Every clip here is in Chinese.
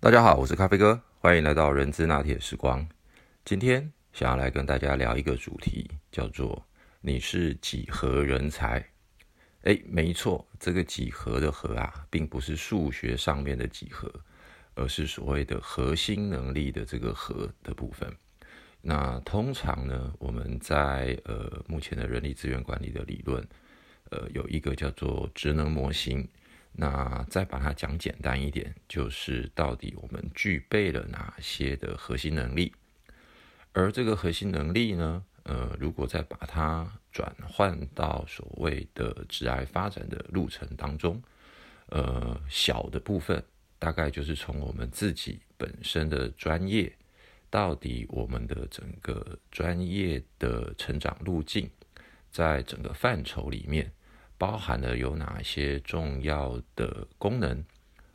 大家好，我是咖啡哥，欢迎来到人资拿铁时光。今天想要来跟大家聊一个主题，叫做“你是几何人才”。哎，没错，这个几何的何啊，并不是数学上面的几何，而是所谓的核心能力的这个核的部分。那通常呢，我们在呃目前的人力资源管理的理论，呃，有一个叫做职能模型。那再把它讲简单一点，就是到底我们具备了哪些的核心能力？而这个核心能力呢，呃，如果再把它转换到所谓的职涯发展的路程当中，呃，小的部分大概就是从我们自己本身的专业，到底我们的整个专业的成长路径，在整个范畴里面。包含了有哪些重要的功能，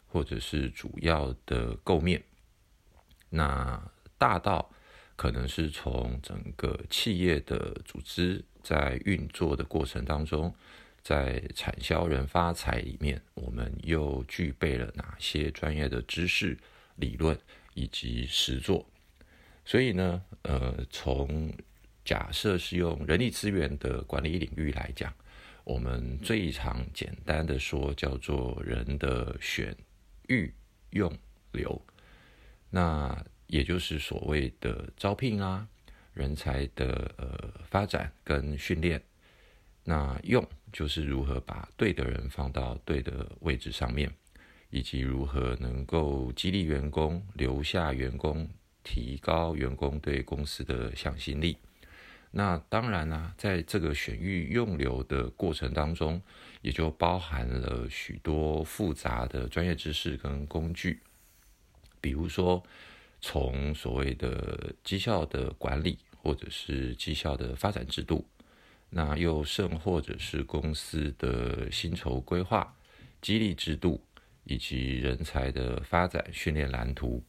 或者是主要的构面？那大到可能是从整个企业的组织在运作的过程当中，在产销人发财里面，我们又具备了哪些专业的知识、理论以及实作？所以呢，呃，从假设是用人力资源的管理领域来讲。我们最常简单的说，叫做人的选育用流，那也就是所谓的招聘啊，人才的呃发展跟训练。那用就是如何把对的人放到对的位置上面，以及如何能够激励员工、留下员工、提高员工对公司的向心力。那当然啦，在这个选育用流的过程当中，也就包含了许多复杂的专业知识跟工具，比如说从所谓的绩效的管理，或者是绩效的发展制度，那又甚或者是公司的薪酬规划、激励制度，以及人才的发展训练蓝图。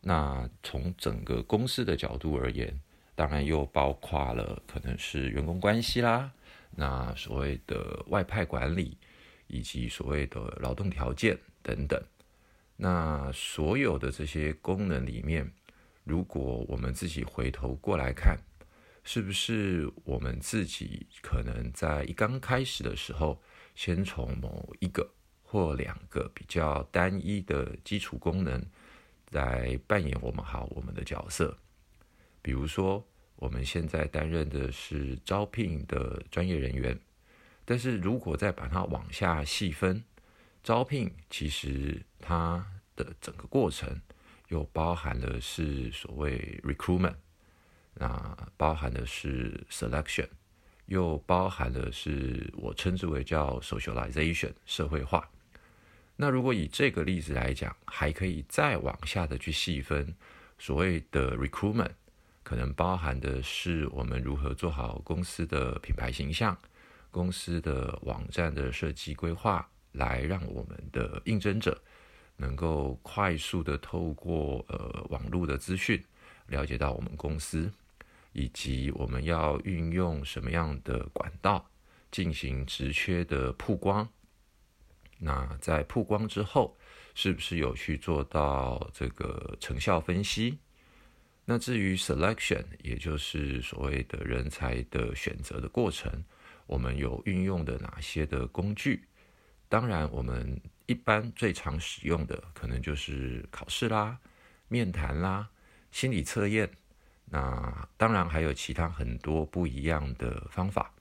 那从整个公司的角度而言，当然又包括了可能是员工关系啦，那所谓的外派管理，以及所谓的劳动条件等等。那所有的这些功能里面，如果我们自己回头过来看，是不是我们自己可能在一刚开始的时候，先从某一个或两个比较单一的基础功能来扮演我们好我们的角色？比如说，我们现在担任的是招聘的专业人员，但是如果再把它往下细分，招聘其实它的整个过程又包含了是所谓 recruitment，那包含的是 selection，又包含的是我称之为叫 socialization 社会化。那如果以这个例子来讲，还可以再往下的去细分所谓的 recruitment。可能包含的是我们如何做好公司的品牌形象、公司的网站的设计规划，来让我们的应征者能够快速的透过呃网络的资讯了解到我们公司，以及我们要运用什么样的管道进行职缺的曝光。那在曝光之后，是不是有去做到这个成效分析？那至于 selection，也就是所谓的人才的选择的过程，我们有运用的哪些的工具？当然，我们一般最常使用的可能就是考试啦、面谈啦、心理测验。那当然还有其他很多不一样的方法。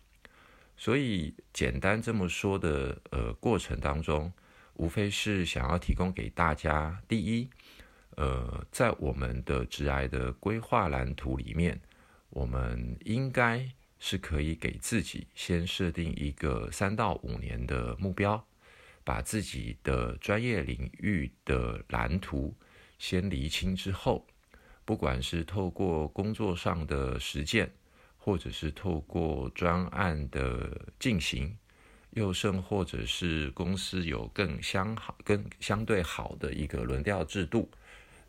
所以简单这么说的，呃，过程当中，无非是想要提供给大家，第一。呃，在我们的致癌的规划蓝图里面，我们应该是可以给自己先设定一个三到五年的目标，把自己的专业领域的蓝图先厘清之后，不管是透过工作上的实践，或者是透过专案的进行，又甚或者是公司有更相好、更相对好的一个轮调制度。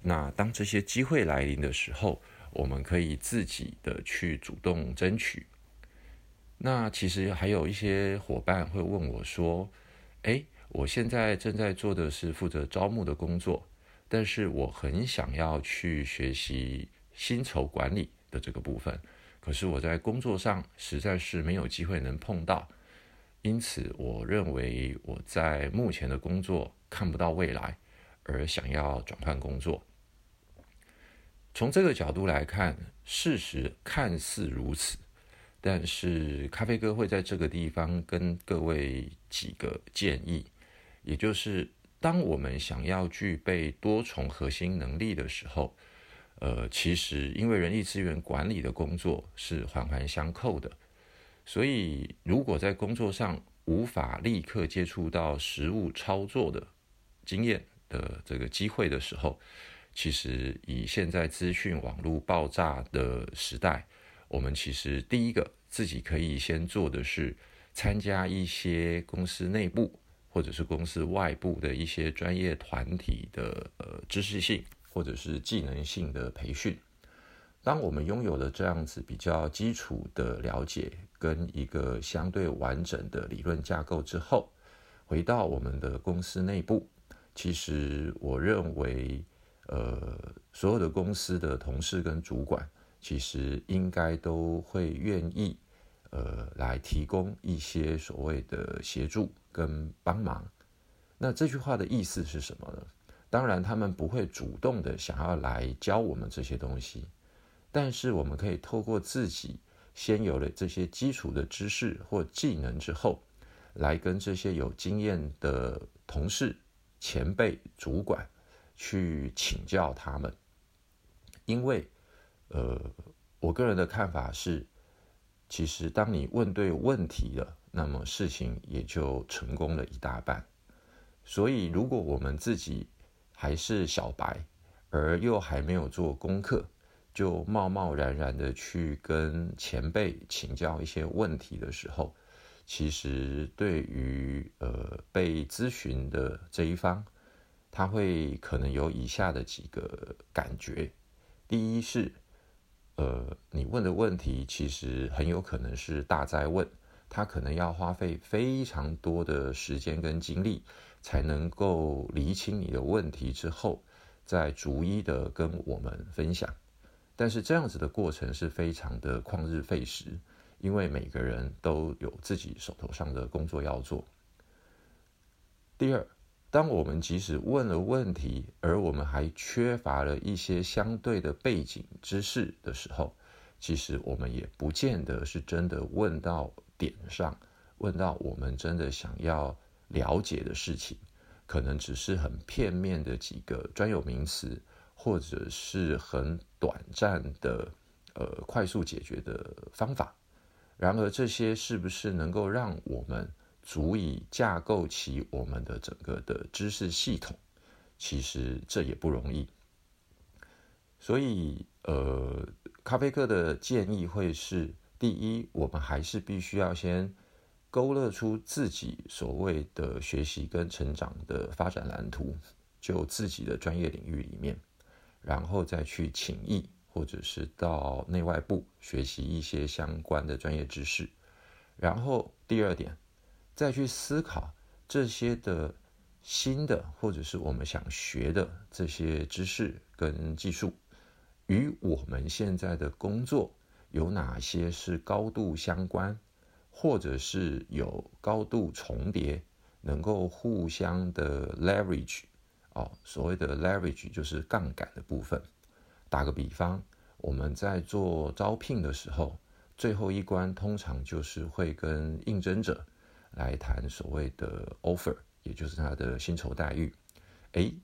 那当这些机会来临的时候，我们可以自己的去主动争取。那其实还有一些伙伴会问我说：“哎，我现在正在做的是负责招募的工作，但是我很想要去学习薪酬管理的这个部分，可是我在工作上实在是没有机会能碰到，因此我认为我在目前的工作看不到未来，而想要转换工作。从这个角度来看，事实看似如此，但是咖啡哥会在这个地方跟各位几个建议，也就是当我们想要具备多重核心能力的时候，呃，其实因为人力资源管理的工作是环环相扣的，所以如果在工作上无法立刻接触到实物操作的经验的这个机会的时候，其实，以现在资讯网络爆炸的时代，我们其实第一个自己可以先做的是，参加一些公司内部或者是公司外部的一些专业团体的呃知识性或者是技能性的培训。当我们拥有了这样子比较基础的了解跟一个相对完整的理论架构之后，回到我们的公司内部，其实我认为。呃，所有的公司的同事跟主管，其实应该都会愿意，呃，来提供一些所谓的协助跟帮忙。那这句话的意思是什么呢？当然，他们不会主动的想要来教我们这些东西，但是我们可以透过自己先有了这些基础的知识或技能之后，来跟这些有经验的同事、前辈、主管。去请教他们，因为，呃，我个人的看法是，其实当你问对问题了，那么事情也就成功了一大半。所以，如果我们自己还是小白，而又还没有做功课，就贸贸然然的去跟前辈请教一些问题的时候，其实对于呃被咨询的这一方。他会可能有以下的几个感觉：第一是，呃，你问的问题其实很有可能是大灾问，他可能要花费非常多的时间跟精力，才能够厘清你的问题之后，再逐一的跟我们分享。但是这样子的过程是非常的旷日费时，因为每个人都有自己手头上的工作要做。第二。当我们即使问了问题，而我们还缺乏了一些相对的背景知识的时候，其实我们也不见得是真的问到点上，问到我们真的想要了解的事情，可能只是很片面的几个专有名词，或者是很短暂的呃快速解决的方法。然而，这些是不是能够让我们？足以架构起我们的整个的知识系统，其实这也不容易。所以，呃，咖啡课的建议会是：第一，我们还是必须要先勾勒出自己所谓的学习跟成长的发展蓝图，就自己的专业领域里面，然后再去请益，或者是到内外部学习一些相关的专业知识。然后，第二点。再去思考这些的新的，或者是我们想学的这些知识跟技术，与我们现在的工作有哪些是高度相关，或者是有高度重叠，能够互相的 leverage 哦，所谓的 leverage 就是杠杆的部分。打个比方，我们在做招聘的时候，最后一关通常就是会跟应征者。来谈所谓的 offer，也就是他的薪酬待遇。诶，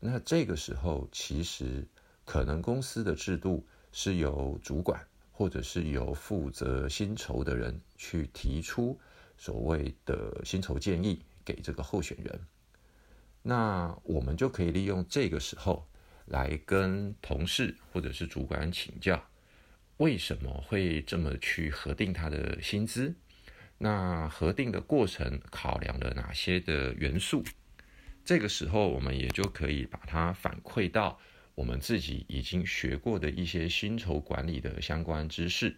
那这个时候其实可能公司的制度是由主管或者是由负责薪酬的人去提出所谓的薪酬建议给这个候选人。那我们就可以利用这个时候来跟同事或者是主管请教，为什么会这么去核定他的薪资？那核定的过程考量了哪些的元素？这个时候，我们也就可以把它反馈到我们自己已经学过的一些薪酬管理的相关知识，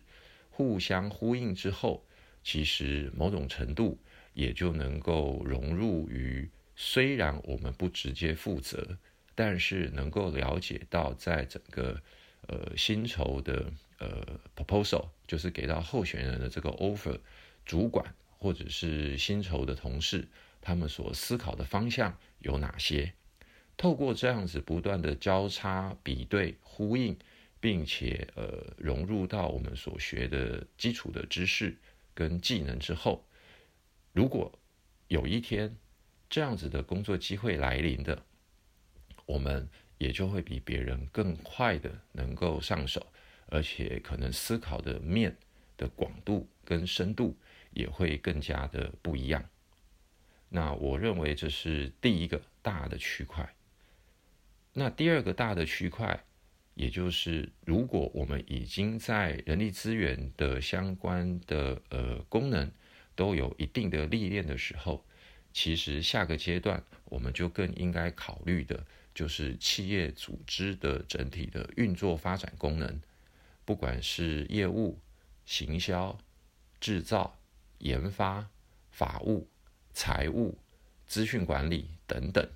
互相呼应之后，其实某种程度也就能够融入于虽然我们不直接负责，但是能够了解到在整个呃薪酬的呃 proposal，就是给到候选人的这个 offer，主管或者是薪酬的同事，他们所思考的方向有哪些？透过这样子不断的交叉比对、呼应，并且呃融入到我们所学的基础的知识跟技能之后，如果有一天这样子的工作机会来临的，我们也就会比别人更快的能够上手，而且可能思考的面的广度跟深度也会更加的不一样。那我认为这是第一个大的区块。那第二个大的区块，也就是如果我们已经在人力资源的相关的呃功能都有一定的历练的时候，其实下个阶段我们就更应该考虑的，就是企业组织的整体的运作发展功能，不管是业务、行销、制造、研发、法务、财务、资讯管理等等，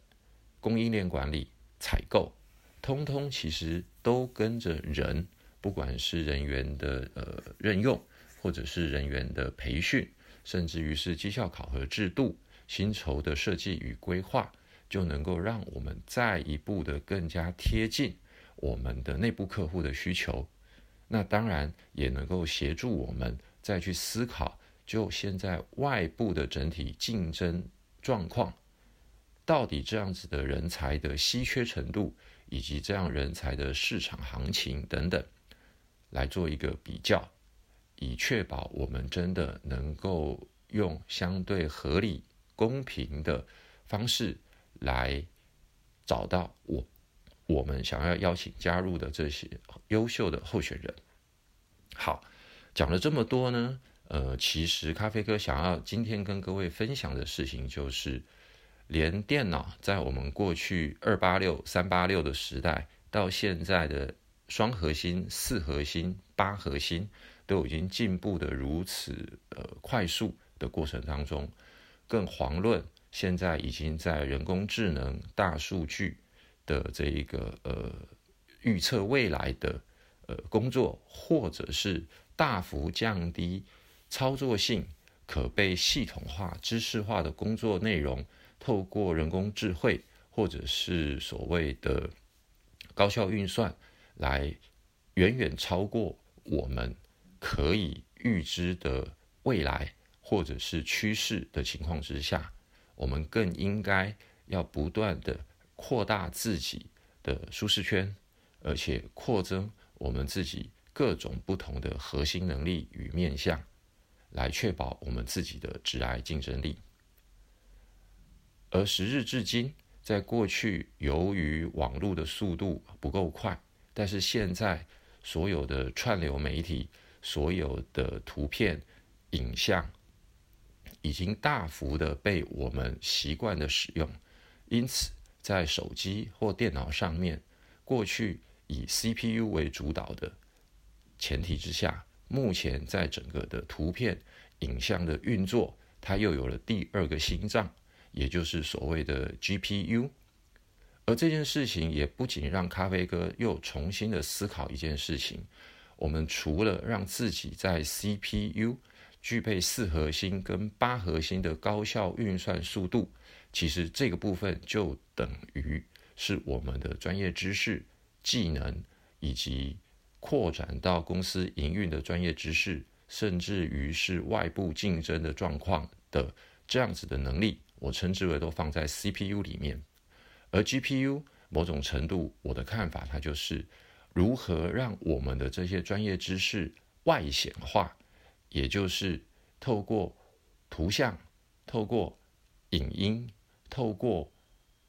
供应链管理。采购，通通其实都跟着人，不管是人员的呃任用，或者是人员的培训，甚至于是绩效考核制度、薪酬的设计与规划，就能够让我们再一步的更加贴近我们的内部客户的需求。那当然也能够协助我们再去思考，就现在外部的整体竞争状况。到底这样子的人才的稀缺程度，以及这样人才的市场行情等等，来做一个比较，以确保我们真的能够用相对合理、公平的方式来找到我我们想要邀请加入的这些优秀的候选人。好，讲了这么多呢，呃，其实咖啡哥想要今天跟各位分享的事情就是。连电脑在我们过去二八六、三八六的时代，到现在的双核心、四核心、八核心，都已经进步的如此呃快速的过程当中，更遑论现在已经在人工智能、大数据的这一个呃预测未来的呃工作，或者是大幅降低操作性、可被系统化、知识化的工作内容。透过人工智慧，或者是所谓的高效运算，来远远超过我们可以预知的未来或者是趋势的情况之下，我们更应该要不断的扩大自己的舒适圈，而且扩增我们自己各种不同的核心能力与面向，来确保我们自己的直癌竞争力。而时日至今，在过去由于网络的速度不够快，但是现在所有的串流媒体、所有的图片、影像，已经大幅的被我们习惯的使用，因此在手机或电脑上面，过去以 CPU 为主导的前提之下，目前在整个的图片、影像的运作，它又有了第二个心脏。也就是所谓的 GPU，而这件事情也不仅让咖啡哥又重新的思考一件事情：我们除了让自己在 CPU 具备四核心跟八核心的高效运算速度，其实这个部分就等于是我们的专业知识、技能以及扩展到公司营运的专业知识，甚至于是外部竞争的状况的这样子的能力。我称之为都放在 CPU 里面，而 GPU 某种程度，我的看法它就是如何让我们的这些专业知识外显化，也就是透过图像、透过影音、透过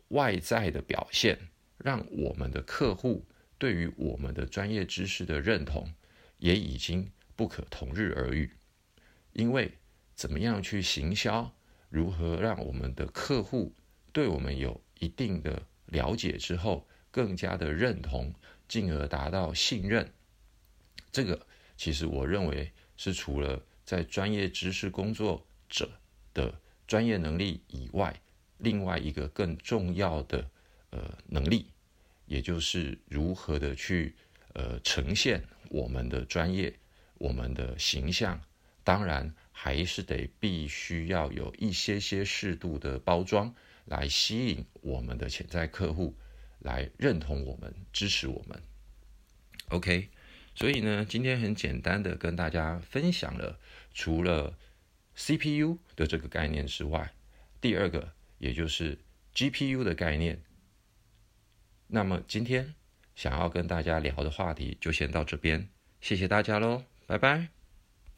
外在的表现，让我们的客户对于我们的专业知识的认同，也已经不可同日而语。因为怎么样去行销？如何让我们的客户对我们有一定的了解之后，更加的认同，进而达到信任？这个其实我认为是除了在专业知识工作者的专业能力以外，另外一个更重要的呃能力，也就是如何的去呃呈现我们的专业、我们的形象，当然还是得必须要有一些些适度的包装，来吸引我们的潜在客户来认同我们、支持我们。OK，所以呢，今天很简单的跟大家分享了，除了 CPU 的这个概念之外，第二个也就是 GPU 的概念。那么今天想要跟大家聊的话题就先到这边，谢谢大家喽，拜拜。